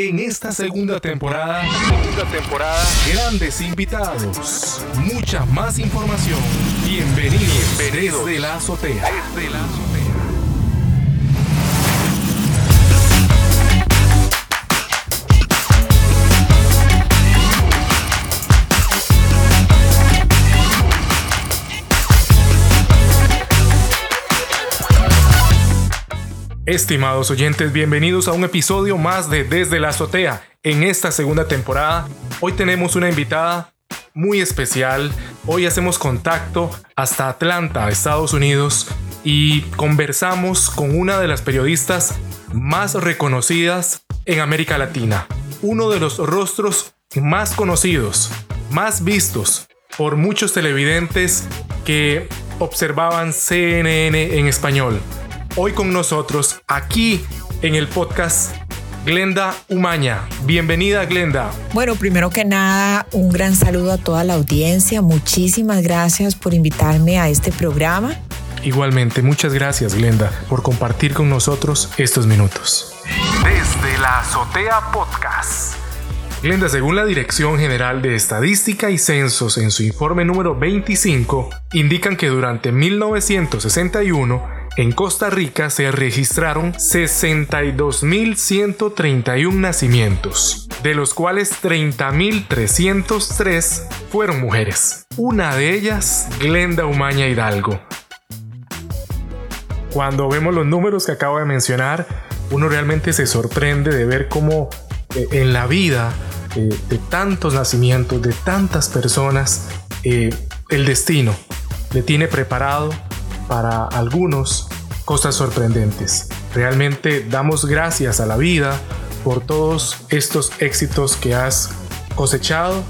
En esta segunda temporada, segunda temporada, grandes invitados, mucha más información. Bienvenidos, Bienvenidos desde la azotea. Desde la azotea. Estimados oyentes, bienvenidos a un episodio más de Desde la Azotea. En esta segunda temporada, hoy tenemos una invitada muy especial. Hoy hacemos contacto hasta Atlanta, Estados Unidos, y conversamos con una de las periodistas más reconocidas en América Latina. Uno de los rostros más conocidos, más vistos por muchos televidentes que observaban CNN en español hoy con nosotros aquí en el podcast Glenda Umaña. Bienvenida Glenda. Bueno, primero que nada, un gran saludo a toda la audiencia. Muchísimas gracias por invitarme a este programa. Igualmente, muchas gracias Glenda por compartir con nosotros estos minutos. Desde la Azotea Podcast. Glenda, según la Dirección General de Estadística y Censos en su informe número 25, indican que durante 1961 en Costa Rica se registraron 62.131 nacimientos, de los cuales 30.303 fueron mujeres. Una de ellas, Glenda Umaña Hidalgo. Cuando vemos los números que acabo de mencionar, uno realmente se sorprende de ver cómo eh, en la vida eh, de tantos nacimientos, de tantas personas, eh, el destino le tiene preparado para algunos cosas sorprendentes. Realmente damos gracias a la vida por todos estos éxitos que has cosechado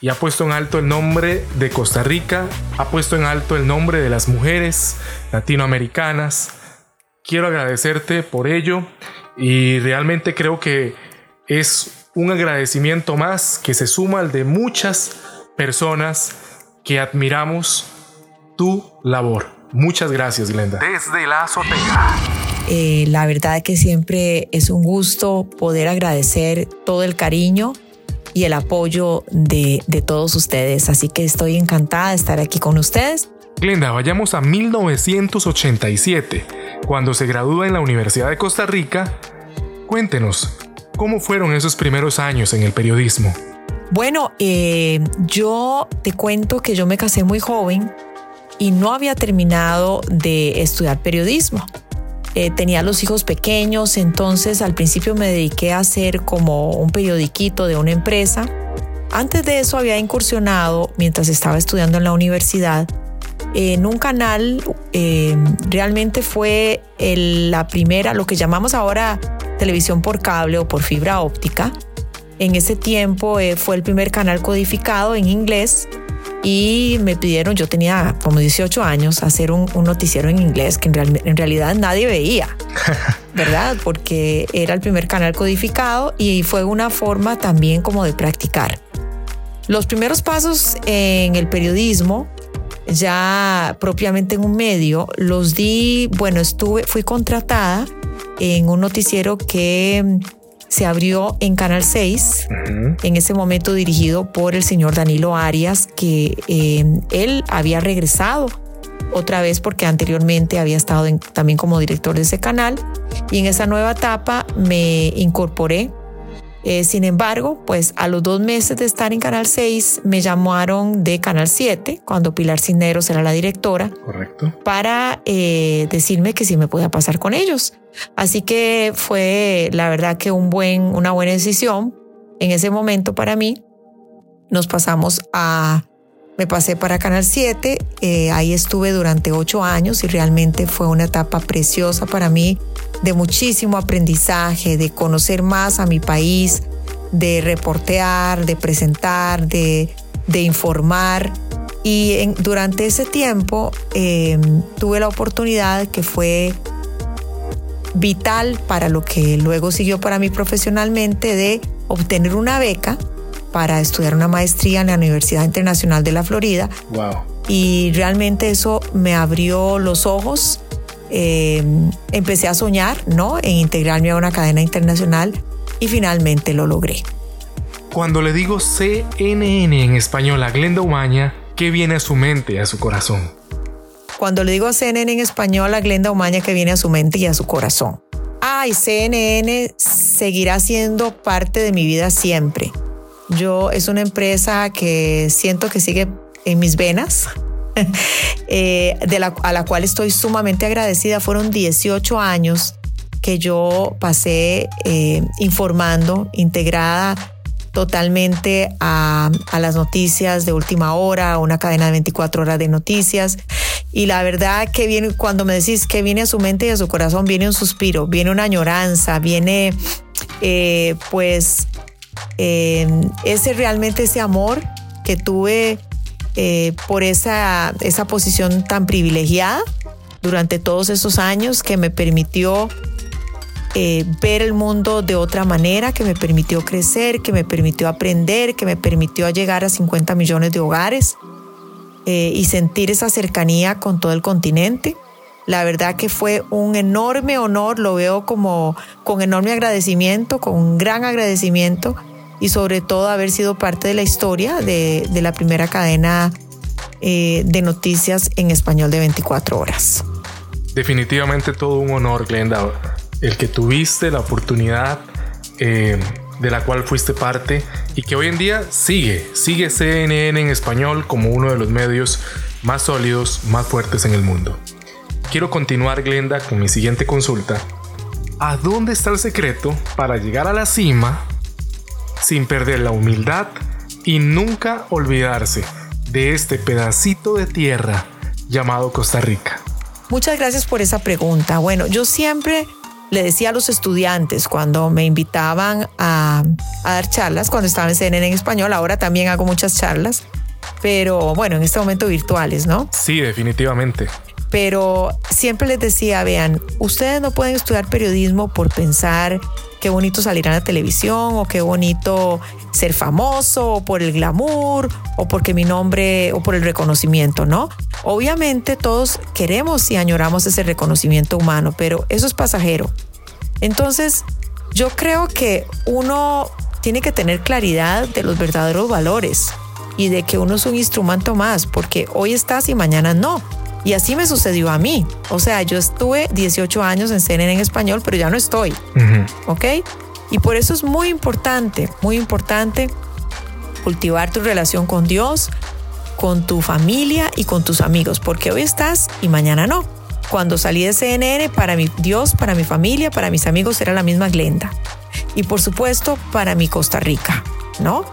y ha puesto en alto el nombre de Costa Rica, ha puesto en alto el nombre de las mujeres latinoamericanas. Quiero agradecerte por ello y realmente creo que es un agradecimiento más que se suma al de muchas personas que admiramos tu labor. Muchas gracias, Glenda. Desde la azotea. Eh, la verdad que siempre es un gusto poder agradecer todo el cariño y el apoyo de, de todos ustedes. Así que estoy encantada de estar aquí con ustedes. Glenda, vayamos a 1987, cuando se gradúa en la Universidad de Costa Rica. Cuéntenos, ¿cómo fueron esos primeros años en el periodismo? Bueno, eh, yo te cuento que yo me casé muy joven y no había terminado de estudiar periodismo. Eh, tenía los hijos pequeños, entonces al principio me dediqué a hacer como un periodiquito de una empresa. Antes de eso había incursionado, mientras estaba estudiando en la universidad, en un canal, eh, realmente fue la primera, lo que llamamos ahora televisión por cable o por fibra óptica. En ese tiempo eh, fue el primer canal codificado en inglés y me pidieron, yo tenía como 18 años, hacer un, noticiero en inglés que en, realidad nadie veía, ¿verdad? Porque era el primer canal codificado y fue una forma también como de practicar. Los primeros pasos en el periodismo, ya propiamente en un medio, los di, bueno, estuve, fui contratada en un noticiero que se abrió en Canal 6, en ese momento dirigido por el señor Danilo Arias, que eh, él había regresado otra vez porque anteriormente había estado también como director de ese canal. Y en esa nueva etapa me incorporé eh, sin embargo, pues a los dos meses de estar en Canal 6 me llamaron de Canal 7, cuando Pilar Cisneros era la directora, Correcto. para eh, decirme que sí me podía pasar con ellos. Así que fue la verdad que un buen, una buena decisión en ese momento para mí. Nos pasamos a me pasé para Canal 7, eh, ahí estuve durante ocho años y realmente fue una etapa preciosa para mí, de muchísimo aprendizaje, de conocer más a mi país, de reportear, de presentar, de, informar. Y durante ese tiempo em, tuve la oportunidad que fue vital para lo que luego siguió para mí profesionalmente de obtener una beca para estudiar una maestría en la Universidad Internacional de la Florida. Wow. Y realmente eso me abrió los ojos. Eh, empecé a soñar, ¿no? En integrarme a una cadena internacional y finalmente lo logré. Cuando le digo CNN en español a Glenda Umaña, ¿qué viene a su mente y a su corazón? Cuando le digo CNN en español a Glenda Umaña, ¿qué viene a su mente y a su corazón? Ay, CNN seguirá siendo parte de mi vida siempre. Yo es una empresa que siento que sigue en mis venas, eh, de la, a la cual estoy sumamente agradecida. Fueron 18 años que yo pasé eh, informando, integrada totalmente a, las noticias de última hora, una cadena de 24 horas de noticias. Y la verdad que viene, cuando me decís que viene a su mente y a su corazón, viene un suspiro, viene una añoranza, viene eh, pues ese realmente ese amor que tuve eh, por esa, esa posición tan privilegiada durante todos esos años que me permitió eh, ver el mundo de otra manera, que me permitió crecer, que me permitió aprender, que me permitió llegar a 50 millones de hogares eh, y sentir esa cercanía con todo el continente. La verdad que fue un enorme honor, lo veo como con enorme agradecimiento, con un gran agradecimiento y sobre todo haber sido parte de la historia de, de la primera cadena eh, de noticias en español de 24 horas. Definitivamente todo un honor, Glenda, el que tuviste la oportunidad eh, de la cual fuiste parte y que hoy en día sigue, sigue CNN en español como uno de los medios más sólidos, más fuertes en el mundo. Quiero continuar, Glenda, con mi siguiente consulta. ¿A dónde está el secreto para llegar a la cima sin perder la humildad y nunca olvidarse de este pedacito de tierra llamado Costa Rica? Muchas gracias por esa pregunta. Bueno, yo siempre le decía a los estudiantes cuando me invitaban a, dar charlas, cuando estaba en CNN en español, ahora también hago muchas charlas, pero bueno, en este momento virtuales, ¿no? Sí, definitivamente. Pero siempre les decía, vean, ustedes no pueden estudiar periodismo por pensar qué bonito salir a la televisión o qué bonito ser famoso o por el glamour o porque mi nombre o por el reconocimiento, ¿no? Obviamente todos queremos y añoramos ese reconocimiento humano, pero eso es pasajero. Entonces, yo creo que uno tiene que tener claridad de los verdaderos valores y de que uno es un instrumento más, porque hoy estás y mañana no. Y así me sucedió a mí. O sea, yo estuve 18 años en CNN en español, pero ya no estoy. ¿Ok? Y por eso es muy importante, muy importante cultivar tu relación con Dios, con tu familia y con tus amigos, porque hoy estás y mañana no. Cuando salí de CNN, para mi Dios, para mi familia, para mis amigos era la misma Glenda. Y por supuesto, para mi Costa Rica, ¿no?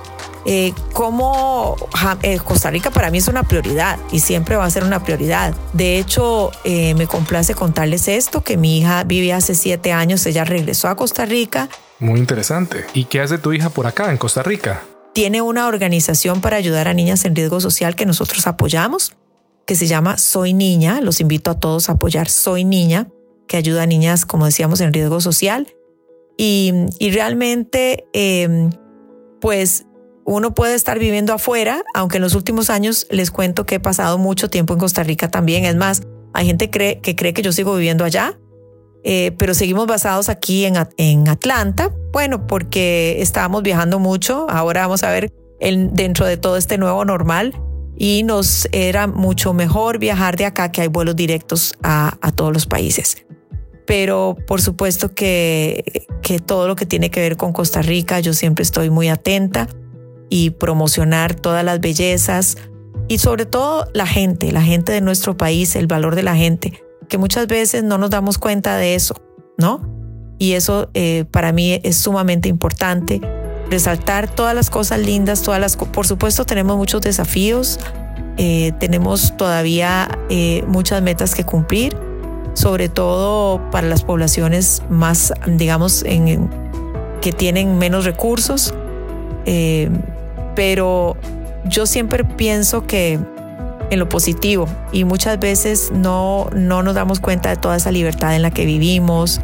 Eh, cómo eh, Costa Rica para mí es una prioridad y siempre va a ser una prioridad. De hecho, eh, me complace contarles esto, que mi hija vive hace siete años, ella regresó a Costa Rica. Muy interesante. ¿Y qué hace tu hija por acá, en Costa Rica? Tiene una organización para ayudar a niñas en riesgo social que nosotros apoyamos, que se llama Soy Niña. Los invito a todos a apoyar Soy Niña, que ayuda a niñas, como decíamos, en riesgo social. Y, y realmente, eh, pues uno puede estar viviendo afuera, aunque en los últimos años les cuento que he pasado mucho tiempo en Costa Rica también. Es más, hay gente cree, que cree que yo sigo viviendo allá, eh, pero seguimos basados aquí en, Atlanta. Bueno, porque estábamos viajando mucho. Ahora vamos a ver dentro de todo este nuevo normal y nos era mucho mejor viajar de acá que hay vuelos directos a, todos los países. Pero por supuesto que todo lo que tiene que ver con Costa Rica, yo siempre estoy muy atenta y promocionar todas las bellezas y sobre todo la gente, la gente de nuestro país, el valor de la gente, que muchas veces no nos damos cuenta de eso, ¿no? Y eso eh, para mí es sumamente importante, resaltar todas las cosas lindas, todas las, por supuesto tenemos muchos desafíos, eh, tenemos todavía eh, muchas metas que cumplir, sobre todo para las poblaciones más, digamos, que tienen menos recursos pero yo siempre pienso que en lo positivo y muchas veces no, no nos damos cuenta de toda esa libertad en la que vivimos,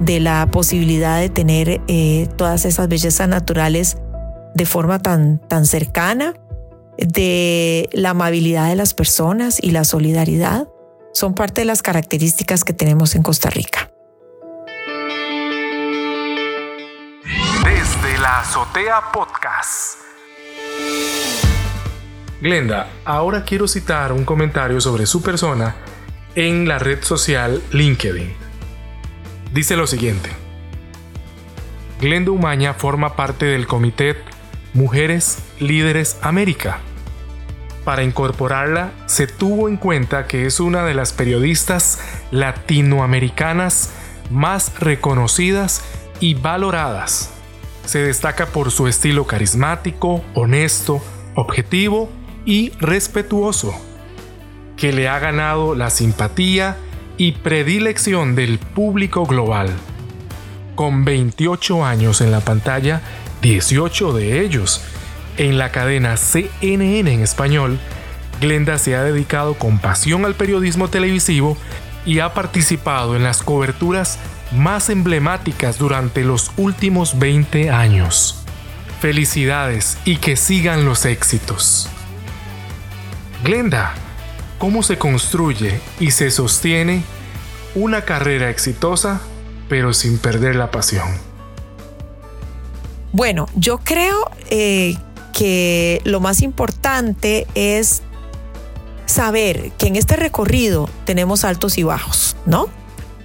de la posibilidad de tener eh, todas esas bellezas naturales de forma tan, tan cercana, de la amabilidad de las personas y la solidaridad, son parte de las características que tenemos en Costa Rica. la Azotea Podcast. Glenda, ahora quiero citar un comentario sobre su persona en la red social LinkedIn. Dice lo siguiente. Glenda Umaña forma parte del comité Mujeres Líderes América. Para incorporarla, se tuvo en cuenta que es una de las periodistas latinoamericanas más reconocidas y valoradas. Se destaca por su estilo carismático, honesto, objetivo y respetuoso, que le ha ganado la simpatía y predilección del público global. Con 28 años en la pantalla, 18 de ellos en la cadena CNN en español, Glenda se ha dedicado con pasión al periodismo televisivo y ha participado en las coberturas más emblemáticas durante los últimos 20 años. Felicidades y que sigan los éxitos. Glenda, ¿cómo se construye y se sostiene una carrera exitosa pero sin perder la pasión? Bueno, yo creo eh, que lo más importante es saber que en este recorrido tenemos altos y bajos, ¿no?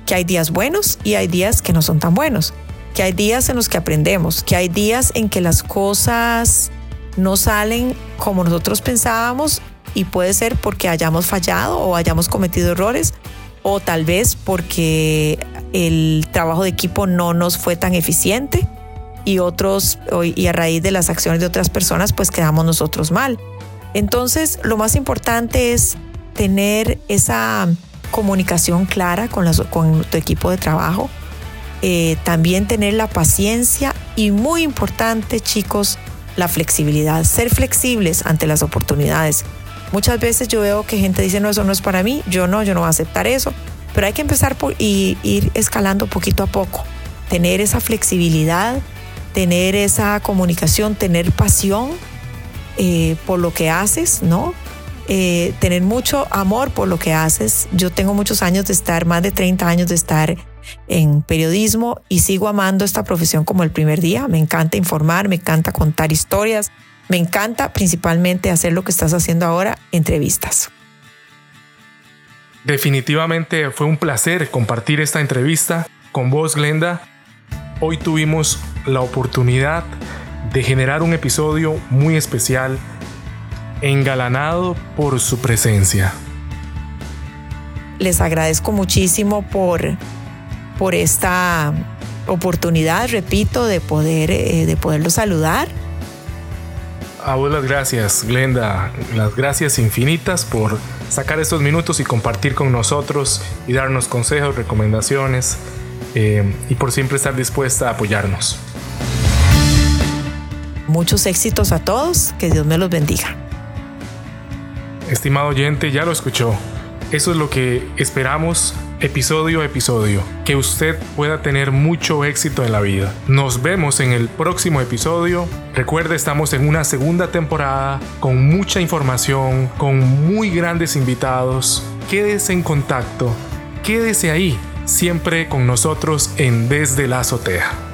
Que hay días buenos y hay días que no son tan buenos, que hay días en los que aprendemos, que hay días en que las cosas no salen como nosotros pensábamos y puede ser porque hayamos fallado o hayamos cometido errores o tal vez porque el trabajo de equipo no nos fue tan eficiente y otros y a raíz de las acciones de otras personas pues quedamos nosotros mal. Entonces lo más importante es tener esa comunicación clara con, con tu equipo de trabajo, eh, también tener la paciencia y muy importante chicos, la flexibilidad, ser flexibles ante las oportunidades. Muchas veces yo veo que gente dice, no, eso no es para mí, yo no, yo no voy a aceptar eso, pero hay que empezar por y ir escalando poquito a poco, tener esa flexibilidad, tener esa comunicación, tener pasión eh, por lo que haces, ¿no? Eh, tener mucho amor por lo que haces. Yo tengo muchos años de estar, más de 30 años de estar en periodismo y sigo amando esta profesión como el primer día. Me encanta informar, me encanta contar historias, me encanta principalmente hacer lo que estás haciendo ahora, entrevistas. Definitivamente fue un placer compartir esta entrevista con vos, Glenda. Hoy tuvimos la oportunidad de generar un episodio muy especial, engalanado por su presencia. Les agradezco muchísimo por, por esta oportunidad, repito, de poder eh, de poderlo saludar. A vos las gracias, Glenda, las gracias infinitas por sacar estos minutos y compartir con nosotros y darnos consejos, recomendaciones eh, y por siempre estar dispuesta a apoyarnos. Muchos éxitos a todos, que Dios me los bendiga. Estimado oyente, ya lo escuchó. Eso es lo que esperamos episodio a episodio, que usted pueda tener mucho éxito en la vida. Nos vemos en el próximo episodio. Recuerde, estamos en una segunda temporada con mucha información, con muy grandes invitados. Quédese en contacto, quédese ahí, siempre con nosotros en Desde la Azotea.